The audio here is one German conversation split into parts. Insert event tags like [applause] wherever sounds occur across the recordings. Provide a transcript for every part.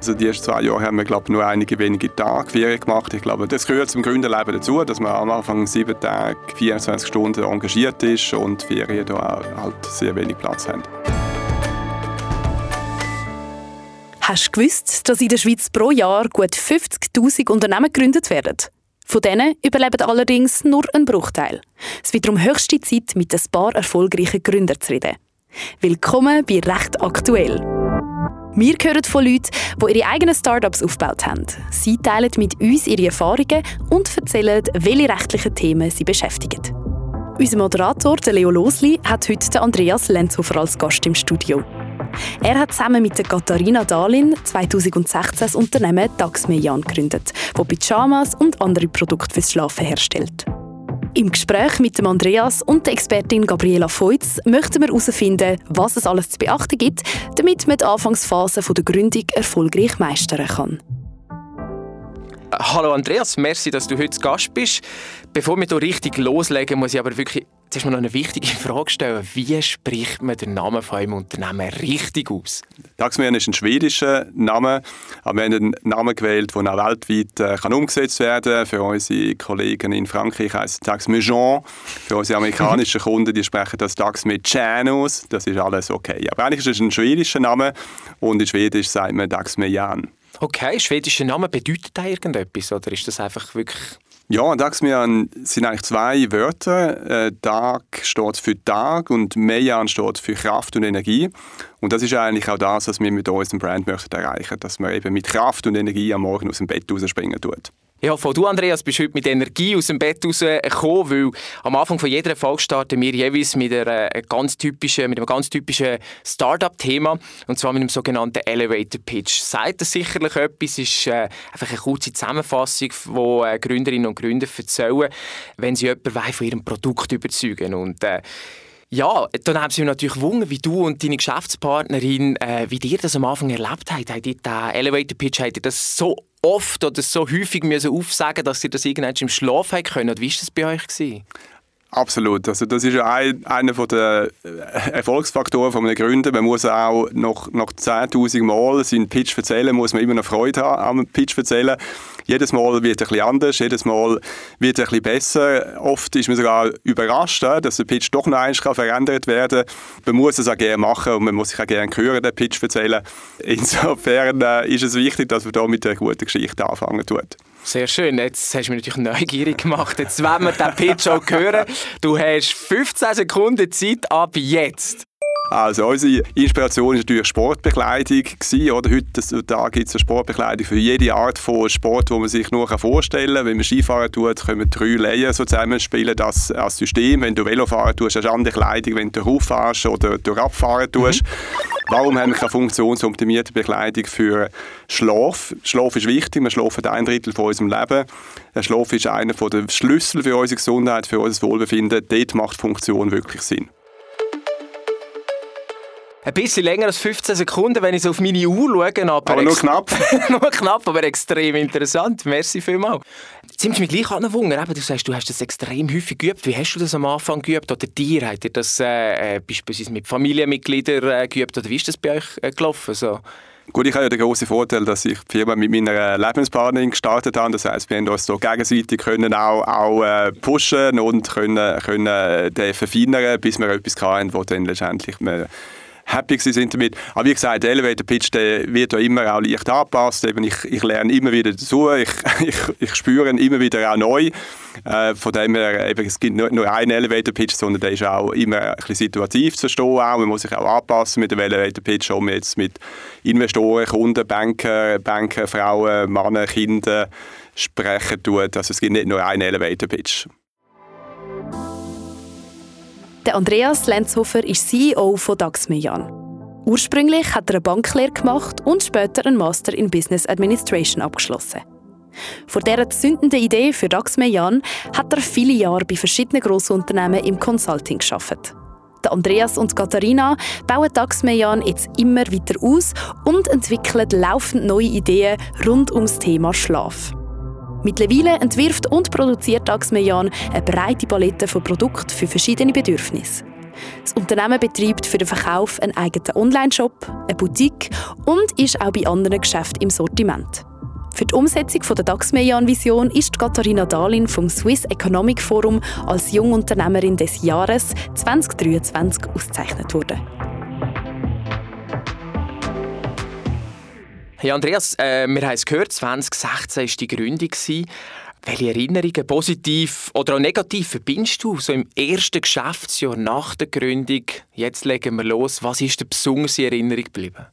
Also die ersten zwei Jahre haben wir glaube nur einige wenige Tage Ferien gemacht. Ich glaube, das gehört zum Gründerleben dazu, dass man am Anfang sieben Tage, 24 Stunden engagiert ist und Ferien da halt sehr wenig Platz haben. Hast du gewusst, dass in der Schweiz pro Jahr gut 50'000 Unternehmen gegründet werden? Von denen überleben allerdings nur ein Bruchteil. Es wird darum höchste Zeit, mit ein paar erfolgreichen Gründern zu reden. Willkommen bei Recht aktuell. Wir hören von Leuten, die ihre eigenen Startups aufgebaut haben. Sie teilen mit uns ihre Erfahrungen und erzählen, welche rechtlichen Themen sie beschäftigen. Unser Moderator, Leo Losli, hat heute Andreas Lenzhofer als Gast im Studio. Er hat zusammen mit der Katharina Dahlin 2016 das Unternehmen Daxmejan gegründet, das Pyjamas und andere Produkte fürs Schlafen herstellt. Im Gespräch mit dem Andreas und der Expertin Gabriela Feutz möchten wir herausfinden, was es alles zu beachten gibt, damit man die Anfangsphase der Gründung erfolgreich meistern kann. Hallo Andreas, merci, dass du heute Gast bist. Bevor wir hier richtig loslegen, muss ich aber wirklich zuerst mal noch eine wichtige [laughs] Frage stellen. Wie spricht man den Namen von einem Unternehmen richtig aus? Taxmian ist ein schwedischer Name, aber wir haben einen Namen gewählt, der auch weltweit äh, kann umgesetzt werden kann. Für unsere Kollegen in Frankreich heisst es Taxmejan. Für unsere amerikanischen [laughs] Kunden, die sprechen das Taxmejan aus. Das ist alles okay. Aber eigentlich ist es ein schwedischer Name und in Schwedisch sagt man Taxmejan. Okay, schwedischer Name bedeutet da irgendetwas oder ist das einfach wirklich ja, Daxmian sind eigentlich zwei Wörter. Äh, Tag steht für Tag und Mejan steht für Kraft und Energie. Und das ist eigentlich auch das, was wir mit unserem Brand möchten erreichen, dass man eben mit Kraft und Energie am Morgen aus dem Bett rausspringen tut. Ja, von du, Andreas, bist heute mit Energie aus dem Bett rausgekommen, weil am Anfang von jeder Folge starten wir jeweils mit, einer äh, ganz typischen, mit einem ganz typischen Startup-Thema, und zwar mit einem sogenannten Elevator Pitch. Sagt das sicherlich etwas, ist äh, einfach eine kurze Zusammenfassung, wo äh, Gründerinnen und Gründer erzählen, wenn sie jemanden von ihrem Produkt überzeugen und äh, ja, dann haben sie mich natürlich wundern, wie du und deine Geschäftspartnerin, äh, wie ihr das am Anfang erlebt habt. Habt ihr den Elevator Pitch, habt ihr das so oft oder so häufig müssen aufsagen, dass ihr das irgendwann im Schlaf habt können? Wie war das bei euch? Absolut. Also das ist ein, einer der äh, Erfolgsfaktoren von einem Gründer. Man muss auch noch, noch 10'000 Mal seinen Pitch erzählen, muss man immer noch Freude haben am Pitch erzählen. Jedes Mal wird er ein bisschen anders, jedes Mal wird er ein bisschen besser. Oft ist man sogar überrascht, dass der Pitch doch noch einmal verändert werden kann. Man muss es auch gerne machen und man muss sich auch gerne hören, den Pitch erzählen. Insofern äh, ist es wichtig, dass man da mit einer guten Geschichte anfangen tut. Sehr schön. Jetzt hast du mich natürlich [laughs] neugierig gemacht. Jetzt wollen wir den Pitch auch hören. Du hast 15 Sekunden Zeit ab jetzt. Also unsere Inspiration war natürlich Sportbekleidung. Gewesen, oder? Heutzutage gibt es eine Sportbekleidung für jede Art von Sport, wo man sich nur vorstellen kann. Wenn man Skifahren tut, können wir drei Layer so zusammenspielen, das als System. Wenn du Velofahren tust, hast du andere Kleidung, wenn du rauffährst oder du Radfahren tust. Mhm. Warum haben wir keine funktionsoptimierte Bekleidung für Schlaf? Schlaf ist wichtig, wir schlafen ein Drittel von unserem Leben. Der Schlaf ist einer der Schlüssel für unsere Gesundheit, für unser Wohlbefinden. Dort macht Funktion wirklich Sinn. Ein bisschen länger als 15 Sekunden, wenn ich so auf meine Uhr schaue. Aber, aber nur knapp. [laughs] nur knapp, aber extrem interessant. Merci vielmals. Jetzt sind mich gleich an Wunder. du sagst, du hast das extrem häufig geübt. Wie hast du das am Anfang geübt? Oder dir? Habt ihr das äh, äh, beispielsweise mit Familienmitgliedern äh, geübt? Oder wie ist das bei euch äh, gelaufen? So? Gut, ich habe ja den großen Vorteil, dass ich die Firma mit meiner Lebenspartnerin gestartet habe. Das heißt, wir haben uns so gegenseitig können auch, auch äh, pushen und können, können äh, den verfeinern, bis wir etwas hatten, wo dann letztendlich wir happy sind damit. Aber wie gesagt, der Elevator Pitch der wird ja immer auch leicht angepasst. Eben ich, ich lerne immer wieder dazu, ich, [laughs] ich, ich spüre ihn immer wieder auch neu. Äh, von dem her, eben, es gibt nicht nur einen Elevator Pitch, sondern der ist auch immer ein bisschen situativ zu verstehen. Auch. Man muss sich auch anpassen mit dem Elevator Pitch, ob man jetzt mit Investoren, Kunden, Banker, Banker, Frauen, Männer, Kinder sprechen tut. Also es gibt nicht nur einen Elevator Pitch. Der Andreas Lenzhofer ist CEO von Daxmejan. Ursprünglich hat er eine Banklehre gemacht und später einen Master in Business Administration abgeschlossen. Vor dieser zündenden Idee für Daxmejan hat er viele Jahre bei verschiedenen Grossunternehmen im Consulting geschafft. Der Andreas und Katharina bauen Daxmejan jetzt immer weiter aus und entwickeln laufend neue Ideen rund ums Thema Schlaf. Mittlerweile entwirft und produziert Axmejan eine breite Palette von Produkten für verschiedene Bedürfnisse. Das Unternehmen betreibt für den Verkauf einen eigenen Online-Shop, eine Boutique und ist auch bei anderen Geschäften im Sortiment. Für die Umsetzung der DAX-Median-Vision ist Katharina Dahlin vom Swiss Economic Forum als Jungunternehmerin des Jahres 2023 ausgezeichnet worden. Hey Andreas, äh, wir haben es gehört, 2016 war die Gründung. Welche Erinnerungen, positiv oder auch negativ, verbindest du so im ersten Geschäftsjahr nach der Gründung? Jetzt legen wir los. Was ist dir besonders in Erinnerung geblieben?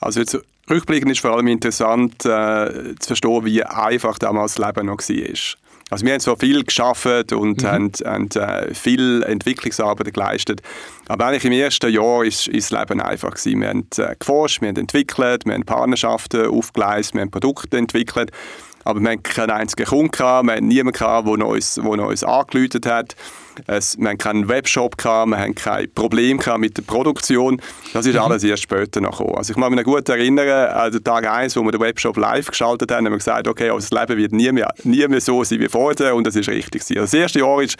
Also jetzt rückblickend ist vor allem interessant äh, zu verstehen, wie einfach damals das Leben noch war. Also wir haben zwar viel geschafft und mhm. haben, haben äh, viel Entwicklungsarbeit geleistet, aber eigentlich im ersten Jahr ist, ist das Leben einfach gewesen. Wir haben äh, geforscht, wir haben entwickelt, wir haben Partnerschaften aufgeleistet, wir haben Produkte entwickelt aber wir hatten keinen einzigen Kunden, gehabt, wir hatten niemanden, gehabt, der uns, der uns angeläutet hat. Es, wir hatten keinen Webshop, gehabt, wir hatten kein Problem mit der Produktion. Das ist mhm. alles erst später noch gekommen. Also ich kann mich gut erinnern, an den Tag 1, wo wir den Webshop live geschaltet haben, haben wir gesagt, okay, unser Leben wird nie mehr, nie mehr so sein wie vorher und das ist richtig. Also das erste Jahr ist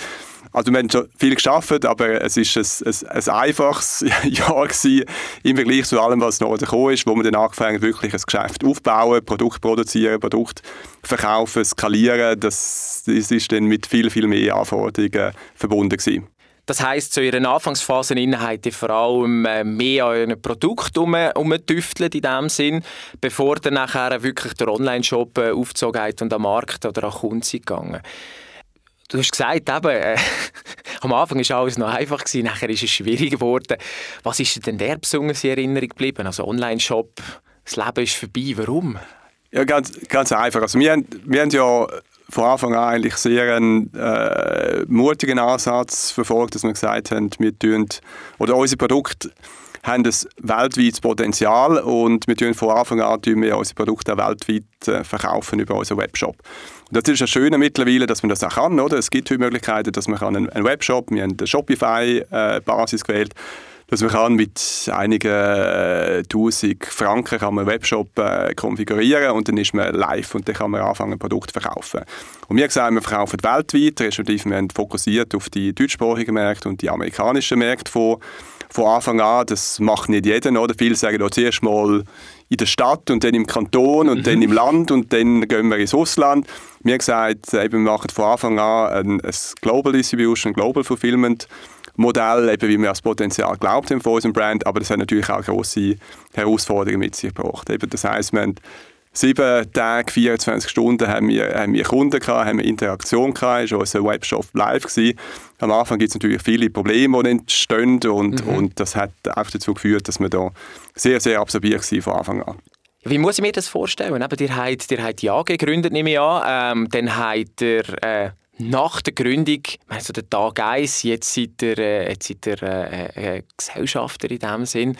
also wir haben schon viel geschafft, aber es ist ein, ein, ein einfaches [laughs] Jahr gewesen, im Vergleich zu allem, was noch gekommen ist, wo wir dann angefangen wirklich ein Geschäft aufbauen, Produkt produzieren, Produkt verkaufen, skalieren. Das, das ist dann mit viel, viel mehr Anforderungen verbunden gewesen. Das heisst, zu Ihren Anfangsphase habt ihr vor allem äh, mehr an Ihren Produkt umgetüftelt in dem Sinn, bevor dann nachher wirklich der Online-Shop äh, aufgezogen hat und am Markt oder an Kunden gegangen Du hast gesagt, eben, äh, [laughs] am Anfang war alles noch einfach, gewesen, nachher ist es schwierig geworden. Was ist denn der besonders in Erinnerung geblieben? Also Online-Shop, das Leben ist vorbei, warum? Ja, ganz, ganz einfach. Also wir, haben, wir haben ja von Anfang an eigentlich sehr einen äh, mutigen Ansatz verfolgt, dass wir gesagt haben, wir tun, oder unser Produkt haben ein weltweites Potenzial und wir tun von Anfang an wir unsere Produkte weltweit äh, verkaufen über unseren Webshop. Und das ist das Schöne mittlerweile, dass man das auch kann. Oder? Es gibt heute Möglichkeiten, dass man einen, einen Webshop, wir haben eine Shopify-Basis gewählt, dass man kann mit einigen äh, tausend Franken kann man einen Webshop äh, konfigurieren und dann ist man live und dann kann man anfangen, ein Produkt zu verkaufen. Und wir sagen, wir verkaufen weltweit, respektive wir haben fokussiert auf die deutschsprachigen Märkte und die amerikanischen Märkte von von Anfang an, das macht nicht jeder. Oder? Viele sagen auch zuerst mal in der Stadt und dann im Kanton und mhm. dann im Land und dann gehen wir ins Ausland. Wir haben gesagt, eben, wir machen von Anfang an ein, ein Global Distribution, Global Fulfillment Modell, eben wie wir das Potenzial glaubt haben von unserem Brand, aber das hat natürlich auch große Herausforderungen mit sich gebracht. Eben, das heißt, wir haben sieben Tage, 24 Stunden haben wir, haben wir Kunden gehabt, haben wir Interaktion gehabt, ist unser Webshop live gewesen. Am Anfang gibt es natürlich viele Probleme, die entstehen und, mhm. und das hat auch dazu geführt, dass wir da sehr, sehr absorbiert waren von Anfang an. Wie muss ich mir das vorstellen? Eben, ihr habt, ihr habt Ja gegründet, nehme ich an. Ähm, dann habt ihr äh, nach der Gründung, also der Tag 1, jetzt seid ihr, äh, jetzt seid ihr äh, äh, Gesellschafter in dem Sinn.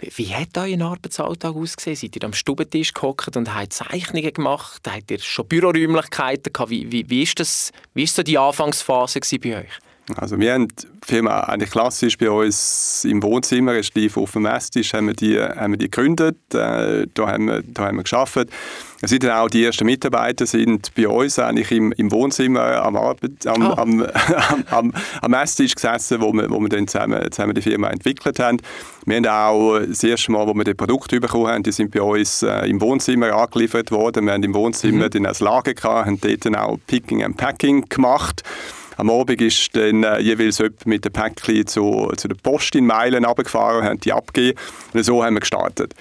Wie, wie hat euer Arbeitsalltag ausgesehen? Seid ihr am Stubentisch gehockt und habt Zeichnungen gemacht? Habt ihr schon Büroräumlichkeiten gehabt? Wie, wie, wie, ist das, wie ist so die Anfangsphase bei euch? Also wir haben die Firma eigentlich klassisch bei uns im Wohnzimmer, respektive auf dem Esstisch, haben wir die, haben wir die gegründet, äh, da, haben wir, da haben wir gearbeitet. Es sind dann auch die ersten Mitarbeiter sind bei uns eigentlich im, im Wohnzimmer am, Arbeit, am, oh. am, am, am, Esstisch gesessen, wo wir, wo wir dann zusammen, zusammen die Firma entwickelt haben. Wir haben auch das erste Mal, wo wir die Produkte bekommen haben, die sind bei uns äh, im Wohnzimmer angeliefert worden. Wir haben im Wohnzimmer mhm. dann ein Lager gehabt, haben dort dann auch Picking and Packing gemacht. Am Abend ist dann äh, jeweils jemand mit dem Päckchen zu, zu der Post in Meilen runtergefahren und haben die abgegeben. Und so haben wir gestartet.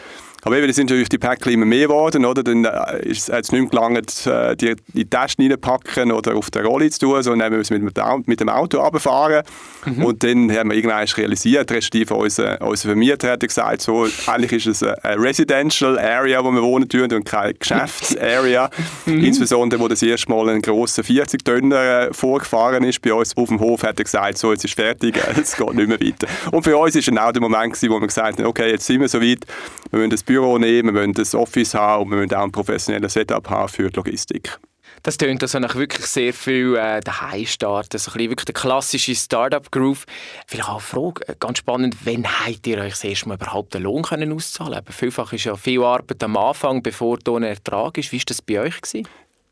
Aber eben, sind natürlich die Päckchen immer mehr geworden, oder? Dann äh, ist, es nicht mehr gelangt, äh, die in die Taschen reinpacken oder auf der Rolle zu tun, sondern wir mit dem, mit dem Auto runterfahren. Mhm. Und dann haben wir irgendwann realisiert, respektive unser, unser Vermieter hat gesagt, so, eigentlich ist es eine Residential Area, wo wir wohnen tun und keine Geschäftsarea. [laughs] Mhm. Insbesondere, wo das erste Mal ein grosser 40-Tonner äh, vorgefahren ist bei uns auf dem Hof, hat er gesagt, so, jetzt ist fertig, [laughs] es geht nicht mehr weiter. Und für uns war dann auch der Moment, gewesen, wo wir gesagt haben, okay, jetzt sind wir so weit, wir müssen das Büro nehmen, wir müssen ein Office haben und wir müssen auch ein professionelles Setup haben für die Logistik. Das tönt also nach wirklich sehr viel äh, daheim starten, so ein bisschen wirklich der klassische Startup-Groove. Vielleicht auch eine Frage, äh, ganz spannend, wann habt ihr euch das erste Mal überhaupt den Lohn können auszahlen können? Vielfach ist ja viel Arbeit am Anfang, bevor da ein Ertrag ist. Wie war das bei euch? Gewesen?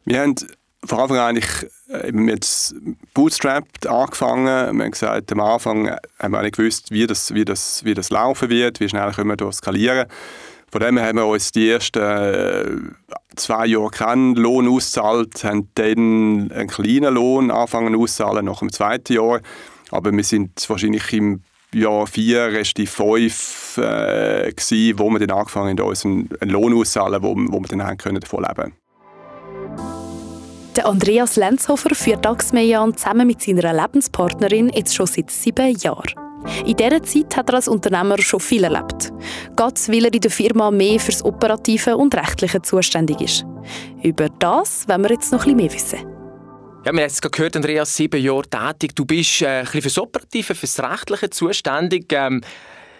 Wir haben von Anfang an eigentlich äh, mit Bootstrapped angefangen. Wir haben gesagt, am Anfang haben wir nicht gewusst, wie das, wie, das, wie das laufen wird, wie schnell können wir das skalieren. Von dem haben wir uns die ersten äh, zwei Jahre keinen Lohn ausgezahlt, haben dann einen kleinen Lohn angefangen auszahlen nach dem zweiten Jahr. Aber wir sind wahrscheinlich im Jahr vier, respektive fünf, äh, gewesen, wo wir dann angefangen haben, uns einen, Lohn auszahlen, wo, wo wir dann haben können davon leben der Andreas Lenzhofer führt Daxmeyan zusammen mit seiner Lebenspartnerin jetzt schon seit sieben Jahren. In dieser Zeit hat er als Unternehmer schon viel erlebt. Gerade weil er in der Firma mehr fürs Operative und Rechtliche zuständig ist. Über das wollen wir jetzt noch ein mehr wissen. Ja, wir haben es gehört, Andreas, sieben Jahre tätig. Du bist äh, ein bisschen fürs Operative, fürs Rechtliche zuständig. Ähm,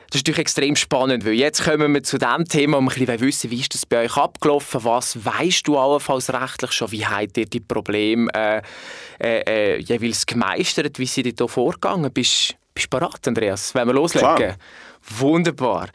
das ist natürlich extrem spannend, weil jetzt kommen wir zu dem Thema, um ein bisschen wissen, wie ist das bei euch abgelaufen, was weißt du allenfalls rechtlich schon, wie habt ihr die Probleme äh, äh, äh jeweils gemeistert, wie seid ihr da vorgegangen? Bist du bereit, Andreas? Wenn wir loslegen? Klar. Wunderbar.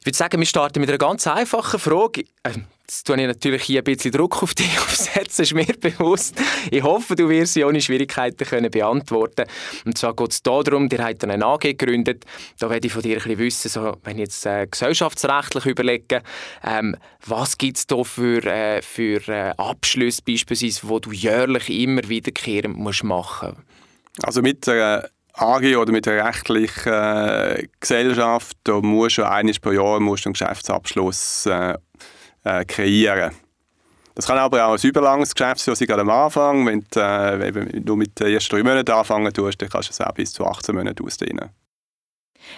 Ich würde sagen, wir starten mit einer ganz einfachen Frage. Ähm, Jetzt tue ich natürlich hier ein bisschen Druck auf dich [laughs] aufsetzen, ist mir bewusst. Ich hoffe, du wirst sie ohne Schwierigkeiten können beantworten Und zwar geht es darum, ihr habt eine AG gegründet. Da werde ich von dir ein bisschen wissen, so, wenn ich jetzt äh, gesellschaftsrechtlich überlege, ähm, was gibt es da für, äh, für äh, Abschlüsse beispielsweise, wo du jährlich immer wiederkehrend musst machen musst? Also mit der AG oder mit einer rechtlichen äh, Gesellschaft, da musst du eines pro Jahr musst du einen Geschäftsabschluss äh, äh, kreieren. Das kann aber auch ein überlanges Geschäftsjahr sein, gerade am Anfang. Wenn du, äh, wenn du mit den ersten drei Monaten anfangen tust, dann kannst du es auch bis zu 18 Monaten ausdehnen.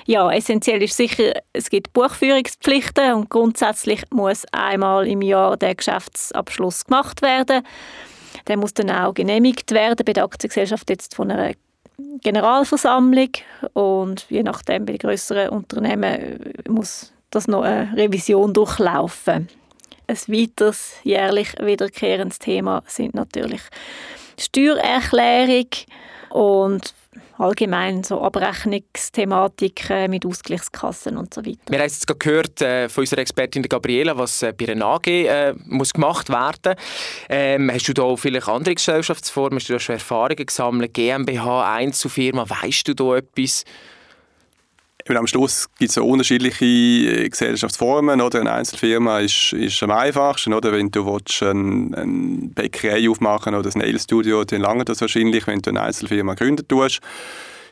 Ja, essentiell ist sicher, es gibt Buchführungspflichten und grundsätzlich muss einmal im Jahr der Geschäftsabschluss gemacht werden. Der muss dann auch genehmigt werden bei der Aktiengesellschaft jetzt von einer Generalversammlung und je nachdem bei den größeren Unternehmen muss das noch eine Revision durchlaufen. Ein weiteres jährlich wiederkehrendes Thema sind natürlich Steuererklärung und allgemein so Abrechnungsthematiken mit Ausgleichskassen und so weiter. Wir haben jetzt gerade gehört äh, von unserer Expertin Gabriela, was äh, bei einer AG äh, muss gemacht werden ähm, Hast du da vielleicht andere Gesellschaftsformen, hast du da schon Erfahrungen gesammelt, GmbH, Einzelfirma, weißt du da etwas? Eben am Schluss gibt es unterschiedliche äh, Gesellschaftsformen. Oder? Eine Einzelfirma ist, ist am einfachsten. Oder? Wenn du willst, eine, eine Bäckerei aufmachen oder ein Nailstudio, dann lange das wahrscheinlich, wenn du eine Einzelfirma gründen tust.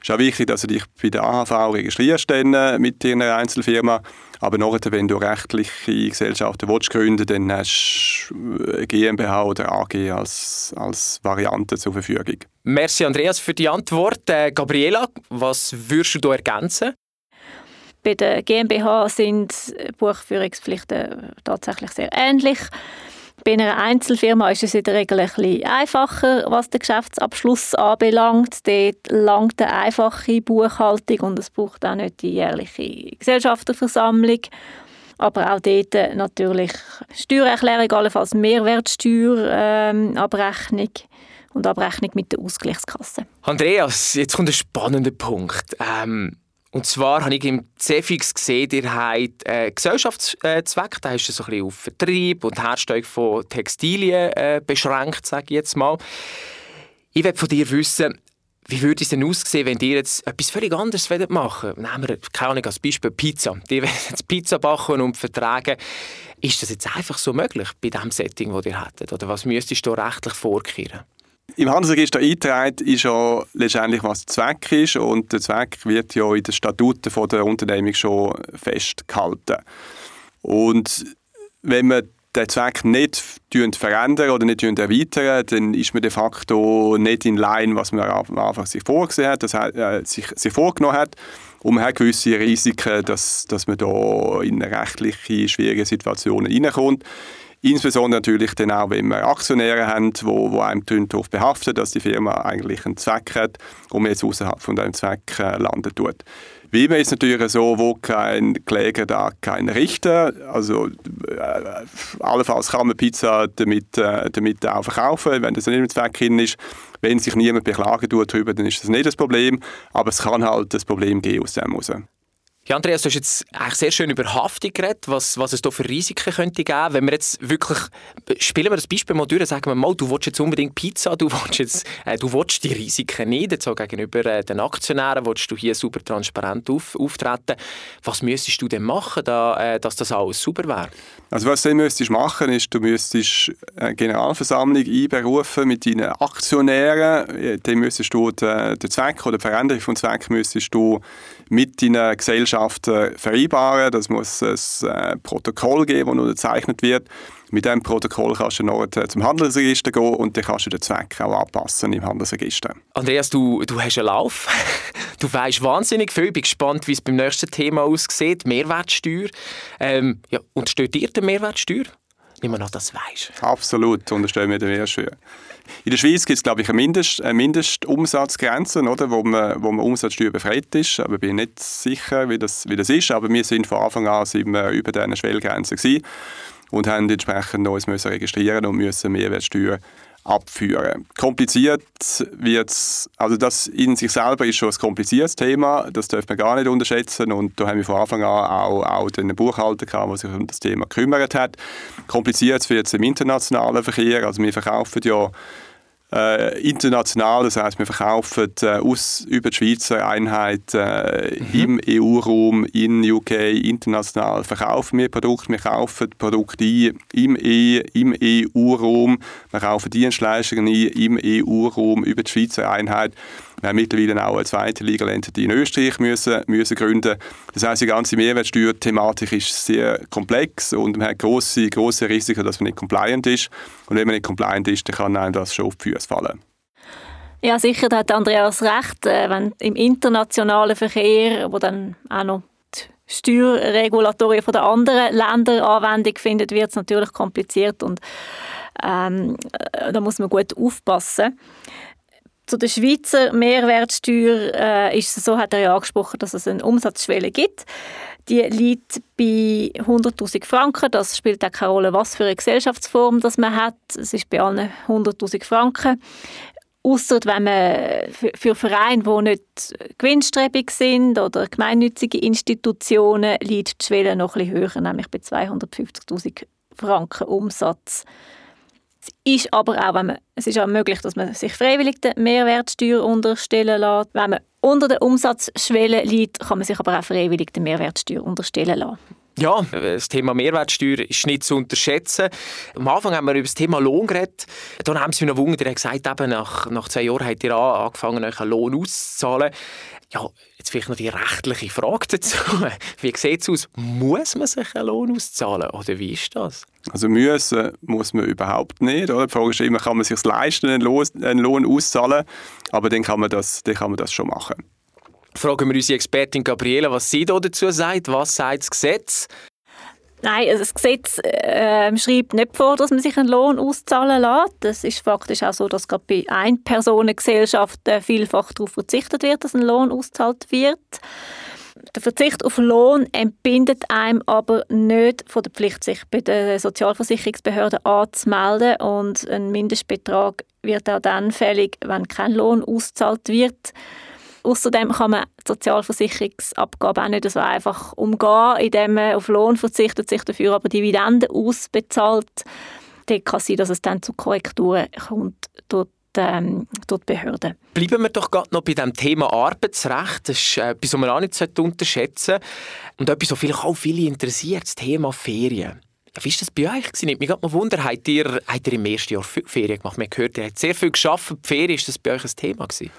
Es ist auch wichtig, dass du dich bei der AHV registrierst dann mit deiner Einzelfirma. Aber nachher, wenn du rechtliche Gesellschaften willst gründen dann hast du GmbH oder AG als, als Variante zur Verfügung. Merci Andreas für die Antwort. Äh, Gabriela, was würdest du ergänzen? Bei der GmbH sind Buchführungspflichten tatsächlich sehr ähnlich. Bei einer Einzelfirma ist es in der Regel ein bisschen einfacher, was den Geschäftsabschluss anbelangt. Dort langt eine einfache Buchhaltung und es braucht auch nicht die jährliche Gesellschafterversammlung. Aber auch dort natürlich Steuererklärung, allenfalls Mehrwertsteuerabrechnung ähm, und Abrechnung mit der Ausgleichskasse. Andreas, jetzt kommt ein spannender Punkt. Ähm und zwar habe ich im CEFIX gesehen, ihr habt äh, Gesellschaftszweck, da du so ein bisschen auf Vertrieb und Herstellung von Textilien äh, beschränkt, sage ich jetzt mal. Ich will von dir wissen, wie würde es denn aussehen, wenn ihr jetzt etwas völlig anderes machen wollt? Nehmen wir, keine Ahnung, als Beispiel Pizza. Die wollen jetzt Pizza backen und vertragen. Ist das jetzt einfach so möglich bei dem Setting, das ihr hättet? Oder was müsstest du rechtlich vorkehren? Im Handelsregister eingetragen ist ja letztendlich, was der Zweck ist und der Zweck wird ja in den Statuten der Unternehmung schon festgehalten. Und wenn man den Zweck nicht verändern oder nicht erweitern, dann ist man de facto nicht in Line, was man am Anfang sich vorgesehen hat, das heißt, äh, sich, sich vorgenommen hat. Und man hat gewisse Risiken, dass, dass man da in rechtliche, schwierige Situation hineinkommt. Insbesondere natürlich dann auch, wenn wir Aktionäre haben, wo, wo einem darauf behaften, dass die Firma eigentlich einen Zweck hat und man jetzt außerhalb von diesem Zweck äh, landen tut. Wie man ist natürlich so, wo kein Kläger, da kein Richter. Also äh, allenfalls kann man Pizza damit, äh, damit auch verkaufen, wenn das nicht im Zweck hin ist. Wenn sich niemand beklagen tut darüber, dann ist das nicht das Problem. Aber es kann halt das Problem geben aus dem heraus. Ja, Andreas, du hast jetzt eigentlich sehr schön über Haftung geredet, was, was es da für Risiken könnte geben. Wenn wir jetzt wirklich, spielen wir das Beispiel mal durch, sagen wir mal, du willst jetzt unbedingt Pizza, du willst, jetzt, äh, du willst die Risiken nicht, jetzt auch gegenüber äh, den Aktionären willst du hier super transparent auf, auftreten. Was müsstest du denn machen, da, äh, dass das alles super wäre? Also was du müsstest machen, ist, du müsstest eine Generalversammlung einberufen mit deinen Aktionären, dann müsstest du den, den Zweck oder die Veränderung vom Zweck müsstest du mit deinen Gesellschaften vereinbaren. Das muss ein äh, Protokoll geben, das unterzeichnet wird. Mit diesem Protokoll kannst du noch zum Handelsregister gehen und dann kannst du den Zweck auch anpassen im Handelsregister. Andreas, du, du hast einen Lauf. [laughs] Du weißt wahnsinnig viel. Ich bin gespannt, wie es beim nächsten Thema aussieht. Mehrwertsteuer. Ähm, ja, untersteht dir die Mehrwertsteuer? Nicht mehr noch das weißt. Absolut, unterstellen wir die Mehrwertsteuer. In der Schweiz gibt es, glaube ich, eine, Mindest, eine Mindestumsatzgrenze, oder, wo, man, wo man Umsatzsteuer befreit ist. Aber ich bin nicht sicher, wie das, wie das ist. Aber wir sind von Anfang an sind über diese Schwellgrenze und haben entsprechend uns müssen registrieren und müssen Mehrwertsteuer abführen. Kompliziert wird also das in sich selber ist schon ein kompliziertes Thema, das darf man gar nicht unterschätzen und da haben wir von Anfang an auch, auch den Buchhalter gehabt, der sich um das Thema gekümmert hat. Kompliziert wird es im internationalen Verkehr, also wir verkaufen ja äh, international, das heißt, wir verkaufen äh, aus, über die Schweizer Einheit äh, mhm. im EU-Raum, in UK, international verkaufen wir Produkte, wir kaufen Produkte ein im, e, im EU-Raum, wir kaufen Dienstleistungen ein im EU-Raum über die Schweizer Einheit. Wir haben mittlerweile auch eine zweite Legal Entity in Österreich müssen, müssen gründen. Das heißt, die ganze Mehrwertsteuerthematik ist sehr komplex und man hat große, große Risiken, dass man nicht compliant ist. Und wenn man nicht compliant ist, dann kann einem das schon auf die Füße fallen. Ja, sicher, da hat Andreas recht. Äh, wenn im internationalen Verkehr, wo dann auch noch die Steuerregulatorien von den anderen Ländern Anwendung findet, wird es natürlich kompliziert und ähm, äh, da muss man gut aufpassen. Zu der Schweizer Mehrwertsteuer äh, ist so, hat er ja angesprochen, dass es eine Umsatzschwelle gibt. Die liegt bei 100'000 Franken. Das spielt auch keine Rolle, was für eine Gesellschaftsform das man hat. Es ist bei allen 100'000 Franken. Außer wenn man für Vereine, die nicht gewinnstrebig sind oder gemeinnützige Institutionen, liegt die Schwelle noch etwas höher, nämlich bei 250'000 Franken Umsatz. Es ist aber auch, wenn man, es ist auch möglich, dass man sich freiwillig der Mehrwertsteuer unterstellen lässt. Wenn man unter der Umsatzschwelle liegt, kann man sich aber auch freiwillig der Mehrwertsteuer unterstellen lassen. Ja, das Thema Mehrwertsteuer ist nicht zu unterschätzen. Am Anfang haben wir über das Thema Lohn geredet. Dann haben sie mich noch gewundert, er hat gesagt, eben nach, nach zwei Jahren habt ihr angefangen, euch einen Lohn auszuzahlen. Ja, jetzt vielleicht noch die rechtliche Frage dazu. [laughs] Wie sieht es aus? Muss man sich einen Lohn auszahlen oder wie ist das? Also müssen muss man überhaupt nicht. Oder? Die Frage ist immer, kann man sich leisten, einen Lohn, einen Lohn auszahlen? Aber dann kann, man das, dann kann man das schon machen. Fragen wir unsere Expertin Gabriele, was sie dazu sagt. Was sagt das Gesetz? Nein, das Gesetz äh, schreibt nicht vor, dass man sich einen Lohn auszahlen lässt. Es ist faktisch auch so, dass gerade bei Einpersonengesellschaften vielfach darauf verzichtet wird, dass ein Lohn ausgezahlt wird. Der Verzicht auf Lohn entbindet einem aber nicht von der Pflicht, sich bei der Sozialversicherungsbehörde anzumelden und ein Mindestbetrag wird auch dann fällig, wenn kein Lohn ausgezahlt wird. Außerdem kann man die Sozialversicherungsabgabe auch nicht so einfach umgehen, indem man auf Lohn verzichtet, sich dafür aber Dividenden ausbezahlt. Dort kann es sein, dass es dann zu Korrekturen kommt durch ähm, durch die Behörden. Bleiben wir doch gerade noch bei dem Thema Arbeitsrecht. Das ist äh, etwas, was man auch nicht unterschätzen sollte. Und etwas, was vielleicht auch viele interessiert, das Thema Ferien. Wie war das bei euch? Ich mich gerade mal wundern, habt ihr, habt ihr im ersten Jahr Ferien gemacht? Man hört, ihr habt sehr viel geschafft. Die Ferien, ist das bei euch ein Thema gewesen?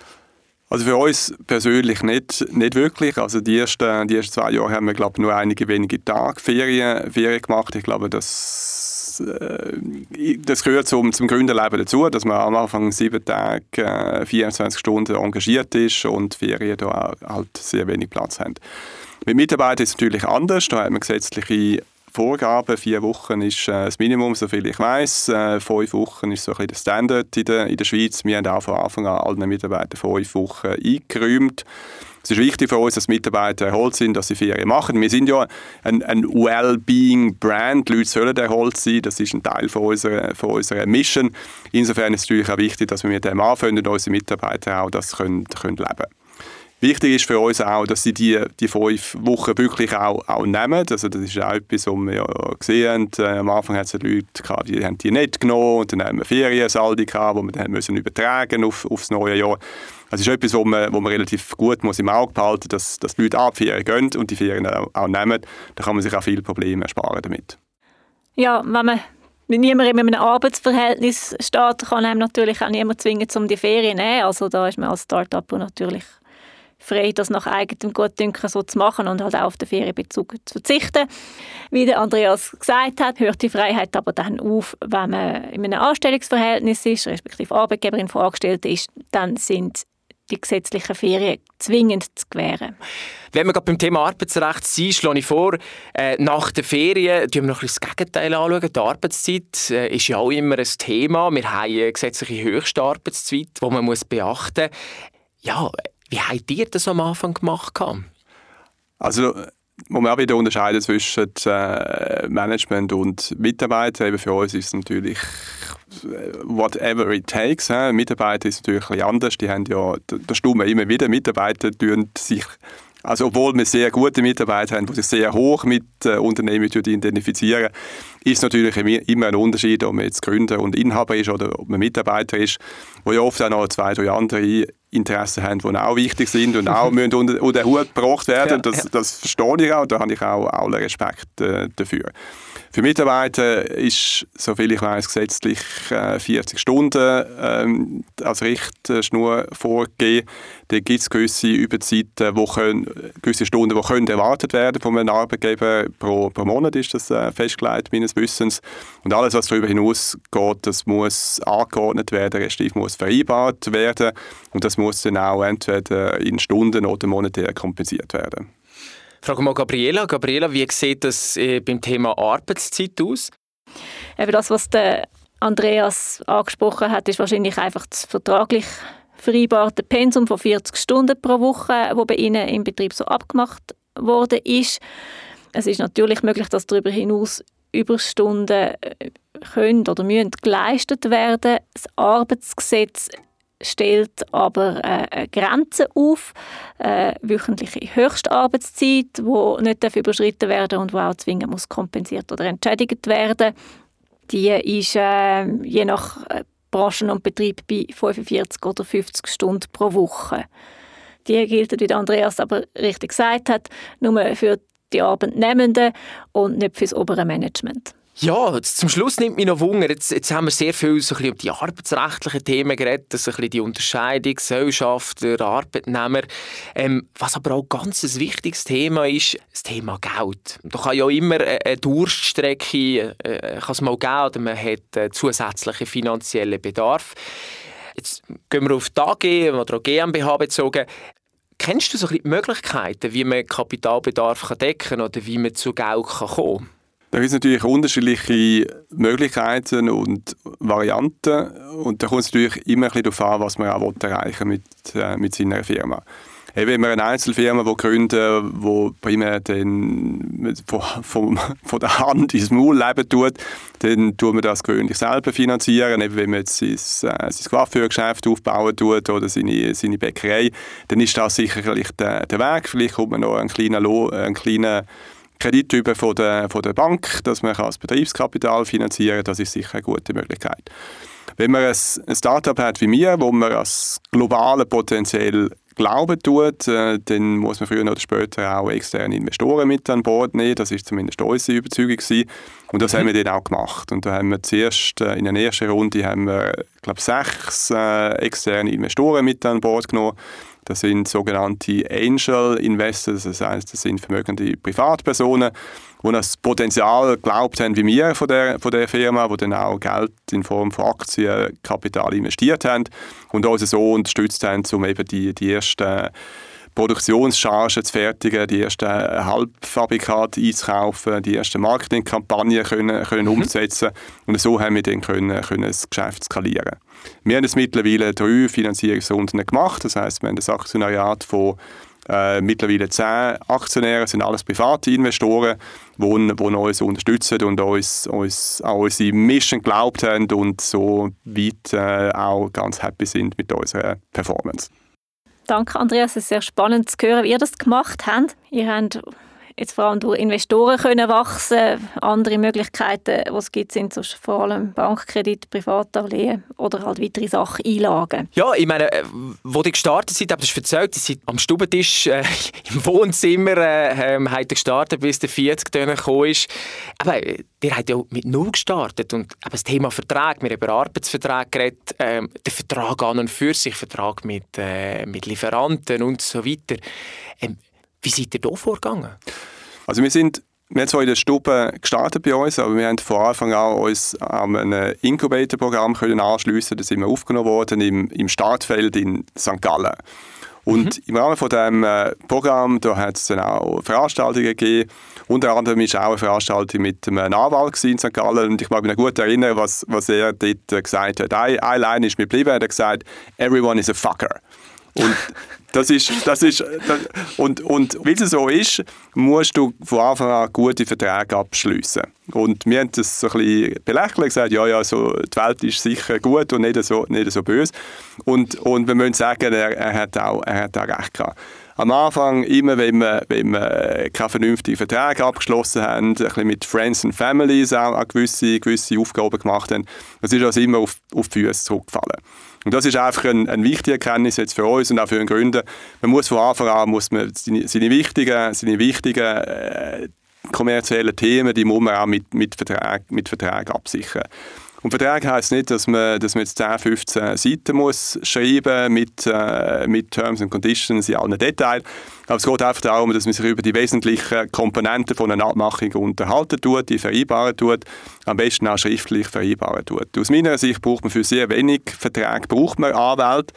Also für uns persönlich nicht, nicht wirklich. Also die ersten, die ersten zwei Jahre haben wir glaube nur einige wenige Tage Ferien, Ferien gemacht. Ich glaube, das, äh, das gehört zum, zum Gründerleben dazu, dass man am Anfang sieben Tage, äh, 24 Stunden engagiert ist und Ferien da halt sehr wenig Platz haben. Mit Mitarbeitern ist es natürlich anders. Da hat man gesetzliche Vorgaben. Vier Wochen ist äh, das Minimum, soviel ich weiß. Äh, fünf Wochen ist so ein bisschen der Standard in der, in der Schweiz. Wir haben auch von Anfang an allen Mitarbeitern fünf Wochen eingeräumt. Es ist wichtig für uns, dass Mitarbeiter erholt sind, dass sie Ferien machen. Wir sind ja ein, ein Well-Being-Brand. Die Leute sollen erholt sein. Das ist ein Teil von unserer, von unserer Mission. Insofern ist es natürlich auch wichtig, dass wir mit dem anfangen und unsere Mitarbeiter auch das können, können leben Wichtig ist für uns auch, dass sie die, die fünf Wochen wirklich auch, auch nehmen. Also das ist auch etwas, was wir ja gesehen haben. Äh, am Anfang hat es Leute gehabt, die haben die nicht genommen und dann haben wir Feriensaldi gehabt, die wir dann müssen übertragen auf, aufs neue Jahr. Das ist etwas, wo man, wo man relativ gut muss im Auge behalten muss, dass, dass die Leute ab Ferien gehen und die Ferien auch, auch nehmen. Da kann man sich auch viele Probleme ersparen damit. Ja, wenn man wenn niemand in einem Arbeitsverhältnis steht, kann einem natürlich auch niemand zwingen, um die Ferien zu nehmen. Also da ist man als Start-up natürlich frei, das nach eigenem Gutdünken so zu machen und halt auch auf den Ferienbezug zu verzichten. Wie der Andreas gesagt hat, hört die Freiheit aber dann auf, wenn man in einem Anstellungsverhältnis ist, respektive Arbeitgeberin vorgestellt ist, dann sind die gesetzlichen Ferien zwingend zu gewähren. Wenn wir gerade beim Thema Arbeitsrecht sind, schlage ich vor, äh, nach den Ferien schauen wir noch ein bisschen das Gegenteil anschauen. Die Arbeitszeit äh, ist ja auch immer ein Thema. Wir haben eine gesetzliche höchste Arbeitszeit, die man muss beachten muss. Ja, wie habt ihr das am Anfang gemacht? Also muss man auch wieder unterscheiden zwischen äh, Management und Mitarbeiter. Eben für uns ist es natürlich äh, whatever it takes. Mitarbeiter ist natürlich ein anders. Die haben ja, da stimmen immer wieder, Mitarbeiter tun sich also obwohl wir sehr gute Mitarbeiter haben, die sich sehr hoch mit äh, Unternehmen identifizieren, ist natürlich immer ein Unterschied, ob man jetzt Gründer und Inhaber ist oder ob man Mitarbeiter ist, wo ja oft auch noch zwei, drei andere Interessen haben, die auch wichtig sind und auch [laughs] müssen unter, unter den Hut gebracht werden. Das, das verstehe ich auch, da habe ich auch allen Respekt äh, dafür. Für Mitarbeiter ist, soviel ich weiß, gesetzlich äh, 40 Stunden ähm, als Richtschnur vorgegeben. Da gibt es gewisse Überzeiten, wo können, gewisse Stunden, die können erwartet werden von einem Arbeitgeber. Pro, pro Monat ist das äh, festgelegt, meines Wissens. Und alles, was darüber hinausgeht, das muss angeordnet werden, respektive muss vereinbart werden. Und das muss dann auch entweder in Stunden oder monetär kompensiert werden. Frage mal Gabriela. Gabriela, wie sieht das äh, beim Thema Arbeitszeit aus? Eben das, was der Andreas angesprochen hat, ist wahrscheinlich einfach das vertraglich vereinbarte Pensum von 40 Stunden pro Woche, wo bei Ihnen im Betrieb so abgemacht worden ist. Es ist natürlich möglich, dass darüber hinaus Überstunden äh, können oder müssen geleistet werden. Das Arbeitsgesetz stellt aber äh, Grenzen auf, äh, wöchentliche Höchstarbeitszeit, die nicht überschritten werden und wo auch zwingend muss kompensiert oder entschädigt werden. Die ist äh, je nach äh, Branchen und Betrieb bei 45 oder 50 Stunden pro Woche. Die gilt, wie Andreas aber richtig gesagt hat, nur für die Arbeitnehmenden und nicht für das obere Management. Ja, zum Schluss nimmt mich noch Wunder. Jetzt, jetzt haben wir sehr viel so um die arbeitsrechtlichen Themen geredet, so ein die Unterscheidung Gesellschafter, Arbeitnehmer. Ähm, was aber auch ganz ein wichtiges Thema ist, das Thema Geld. Da kann ja immer eine Durststrecke äh, kann es mal geben oder man hat äh, zusätzlichen finanziellen Bedarf. Jetzt gehen wir auf die AG oder GmbH bezogen. Kennst du so ein die Möglichkeiten, wie man Kapitalbedarf decken kann oder wie man zu Geld kommen kann? Da gibt es natürlich unterschiedliche Möglichkeiten und Varianten und da kommt es natürlich immer ein bisschen darauf an, was man auch erreichen mit, äh, mit seiner Firma. Eben, wenn man eine Einzelfirma die gründet, die primär den, von, von, [laughs] von der Hand ins Maul leben tut, dann tut man das gewöhnlich selber finanzieren. Eben, wenn man jetzt sein, äh, sein Coiffeurgeschäft aufbauen tut oder seine, seine Bäckerei, dann ist das sicherlich der, der Weg. Vielleicht kommt man noch einen kleinen, einen kleinen Kredit über von der, von der Bank, dass man das Betriebskapital finanzieren kann, das ist sicher eine gute Möglichkeit. Wenn man ein, Startup hat wie mir, wo man das globale Potenzial glauben tut, äh, dann muss man früher oder später auch externe Investoren mit an Bord nehmen. Das ist zumindest unsere Überzeugung gewesen. Und das haben wir dann auch gemacht. Und da haben wir zuerst äh, in der ersten Runde haben wir, glaube sechs äh, externe Investoren mit an Bord genommen. Das sind sogenannte Angel Investors, das heißt, das sind vermögende Privatpersonen, die das Potenzial glaubt haben wie wir von der, von der Firma, die dann auch Geld in Form von Aktienkapital investiert haben und uns so unterstützt haben, um eben die, die ersten Produktionschargen zu fertigen, die ersten Halbfabrikate einzukaufen, die ersten Marketingkampagnen können, können mhm. umzusetzen. Und so haben wir dann können, können das Geschäft skalieren. Wir haben jetzt mittlerweile drei Finanzierungsrunden gemacht. Das heißt, wir haben das Aktionariat von äh, mittlerweile zehn Aktionäre, sind alles private Investoren, die, die uns unterstützen und uns, uns an unsere Mission geglaubt haben und so weit äh, auch ganz happy sind mit unserer Performance. Danke Andreas, es ist sehr spannend zu hören, wie ihr das gemacht habt. Ihr habt jetzt vor allem durch Investoren können wachsen Andere Möglichkeiten, die es gibt, sind vor allem Bankkredit, Privatdarlehen oder halt weitere Sachen, Einlagen. Ja, ich meine, äh, wo die gestartet sind, habt ihr erzählt, die sind am Stubentisch äh, [laughs] im Wohnzimmer äh, ähm, gestartet, bis der 40 dann gekommen ist. Aber äh, ihr habt ja mit Null gestartet und aber das Thema Vertrag, wir haben über Arbeitsvertrag geredet, ähm, der Vertrag an und für sich, Vertrag mit, äh, mit Lieferanten und so weiter. Ähm, wie seid ihr da vorgegangen? Also wir sind wir haben zwar in der Stube gestartet bei uns, aber wir haben von Anfang an uns an ein Incubator-Programm anschliessen. Da sind wir aufgenommen worden im, im Startfeld in St. Gallen. Und mhm. im Rahmen von diesem äh, Programm da hat es dann auch Veranstaltungen gegeben. Unter anderem war auch eine Veranstaltung mit einem Anwalt in St. Gallen. Und ich mag mich noch gut erinnern, was, was er dort gesagt hat. Eine Line ist mir geblieben. Er hat gesagt, «Everyone is a fucker». Und das ist, das ist, das, und, und weil es so ist, musst du von Anfang an gute Verträge abschließen. Und wir haben das so ein bisschen belächelt, gesagt, ja, ja, so, die Welt ist sicher gut und nicht so, nicht so böse. Und, und wir müssen sagen, er, er, hat auch, er hat auch recht gehabt am Anfang, immer wenn wir, wenn wir keine vernünftigen Verträge abgeschlossen haben, ein bisschen mit Friends and Families auch gewisse, gewisse Aufgaben gemacht haben, das ist also immer auf, auf die Füße zurückgefallen. Und das ist einfach ein, ein wichtige Erkenntnis jetzt für uns und auch für den Gründer. Man muss von Anfang an muss man seine, seine wichtigen, seine wichtigen äh, kommerziellen Themen, die muss man auch mit, mit Verträgen mit Vertrag absichern. Und Vertrag heisst nicht, dass man, dass man jetzt 10, 15 Seiten muss schreiben mit, äh, mit Terms and Conditions in allen Details. Aber es geht einfach darum, dass man sich über die wesentlichen Komponenten von einer Abmachung unterhalten tut, die vereinbaren tut, am besten auch schriftlich vereinbaren tut. Aus meiner Sicht braucht man für sehr wenig Verträge braucht man Anwälte.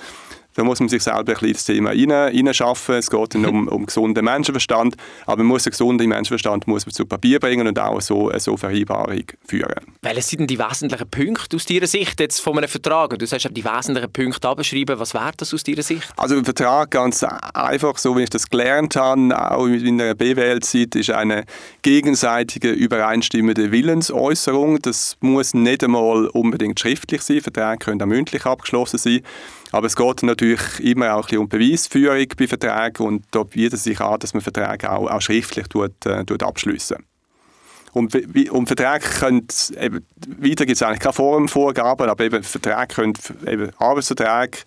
Da muss man sich selber ein bisschen das Thema hineinschaffen. Es geht dann um, um gesunden Menschenverstand. Aber man muss einen gesunden Menschenverstand muss man zu Papier bringen und auch so eine so Vereinbarung führen. Welche sind denn die wesentlichen Punkte aus deiner Sicht jetzt von einem Vertrag? Du sagst, die wesentlichen Punkte abschreiben. Was wäre das aus deiner Sicht? Also ein Vertrag ganz einfach, so wie ich das gelernt habe, auch in der BWL-Zeit, ist eine gegenseitige übereinstimmende Willensäußerung. Das muss nicht einmal unbedingt schriftlich sein. Verträge können auch mündlich abgeschlossen sein. Aber es geht natürlich immer auch ein um Beweisführung bei Verträgen und da bietet es sich an, dass man Verträge auch, auch schriftlich tut, äh, tut abschliessen. Und, und Verträge können, eben, weiter gibt es eigentlich keine Formvorgaben, aber eben Verträge können, eben Arbeitsverträge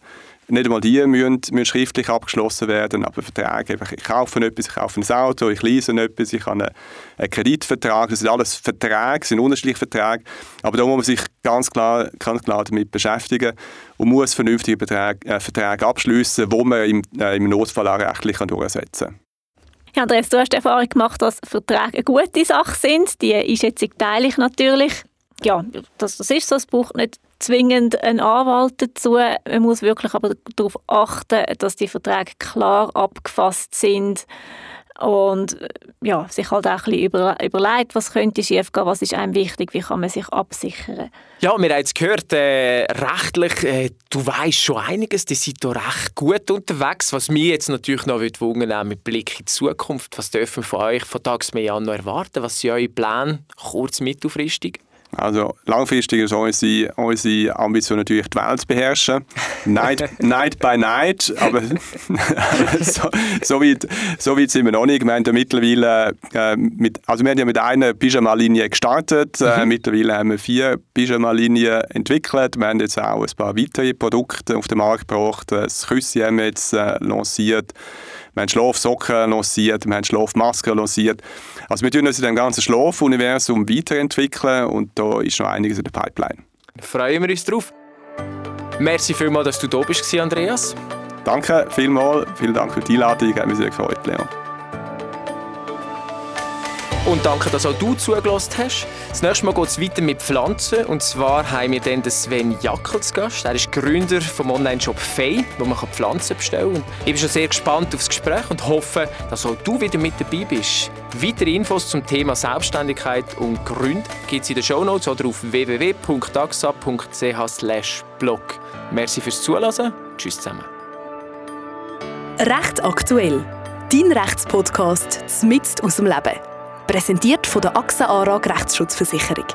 nicht einmal die müssen, müssen schriftlich abgeschlossen werden, aber Verträge, ich kaufe etwas, ich kaufe ein Auto, ich lease etwas, ich habe einen, einen Kreditvertrag, das sind alles Verträge, sind unterschiedliche Verträge, aber da muss man sich ganz klar, ganz klar damit beschäftigen und muss vernünftige Beträge, äh, Verträge abschließen, wo man im, äh, im Notfall auch rechtlich durchsetzen kann. Ja, Andreas, du hast die Erfahrung gemacht, dass Verträge eine gute Sache sind. Die Einschätzung teile ich natürlich. Ja, das, das ist so. Es braucht nicht zwingend einen Anwalt dazu. Man muss wirklich aber darauf achten, dass die Verträge klar abgefasst sind und ja, sich halt auch ein bisschen über, überlegt, was könnte schiefgehen, was ist einem wichtig, wie kann man sich absichern. Ja, wir haben jetzt gehört, äh, rechtlich, äh, du weißt schon einiges, die sind da recht gut unterwegs. Was mich jetzt natürlich noch wundern mit Blick in die Zukunft, was dürfen wir von euch von Tagsmeer Januar erwarten? Was sind eure Pläne, kurz-, mittelfristig? Also langfristig ist unsere, unsere Ambition natürlich, die Welt zu beherrschen. Night, [laughs] night by night, aber [laughs] so, so, weit, so weit sind wir noch nicht. Wir haben ja mittlerweile, äh, mit, also wir haben ja mit einer Pyjama-Linie gestartet. Äh, mhm. Mittlerweile haben wir vier Pyjama-Linien entwickelt. Wir haben jetzt auch ein paar weitere Produkte auf den Markt gebracht. Das Küssi haben wir jetzt äh, lanciert. Wir haben Schlafsocken lanciert, wir haben Schlafmasken lanciert. Also wir tun uns in dem ganzen Schlafuniversum weiterentwickeln und da ist noch einiges in der Pipeline. Freuen wir uns drauf. Merci vielmals, dass du da bist, Andreas. Danke vielmals, vielen Dank für die Einladung, hat mich sehr gefreut, Leon. Und danke, dass auch du zugelassen hast. Das nächste Mal geht es weiter mit Pflanzen. Und zwar haben wir dann Sven Jackel zu Gast. Er ist Gründer vom Online-Shop Fei, wo man Pflanzen bestellen kann. Ich bin schon sehr gespannt auf das Gespräch und hoffe, dass auch du wieder mit dabei bist. Weitere Infos zum Thema Selbstständigkeit und Gründen gibt es in den Shownotes oder auf www.daxa.ch blog. Merci fürs Zuhören. Tschüss zusammen. Recht aktuell. Dein Rechtspodcast mitten aus dem Leben. Präsentiert von der AXA ARAG Rechtsschutzversicherung.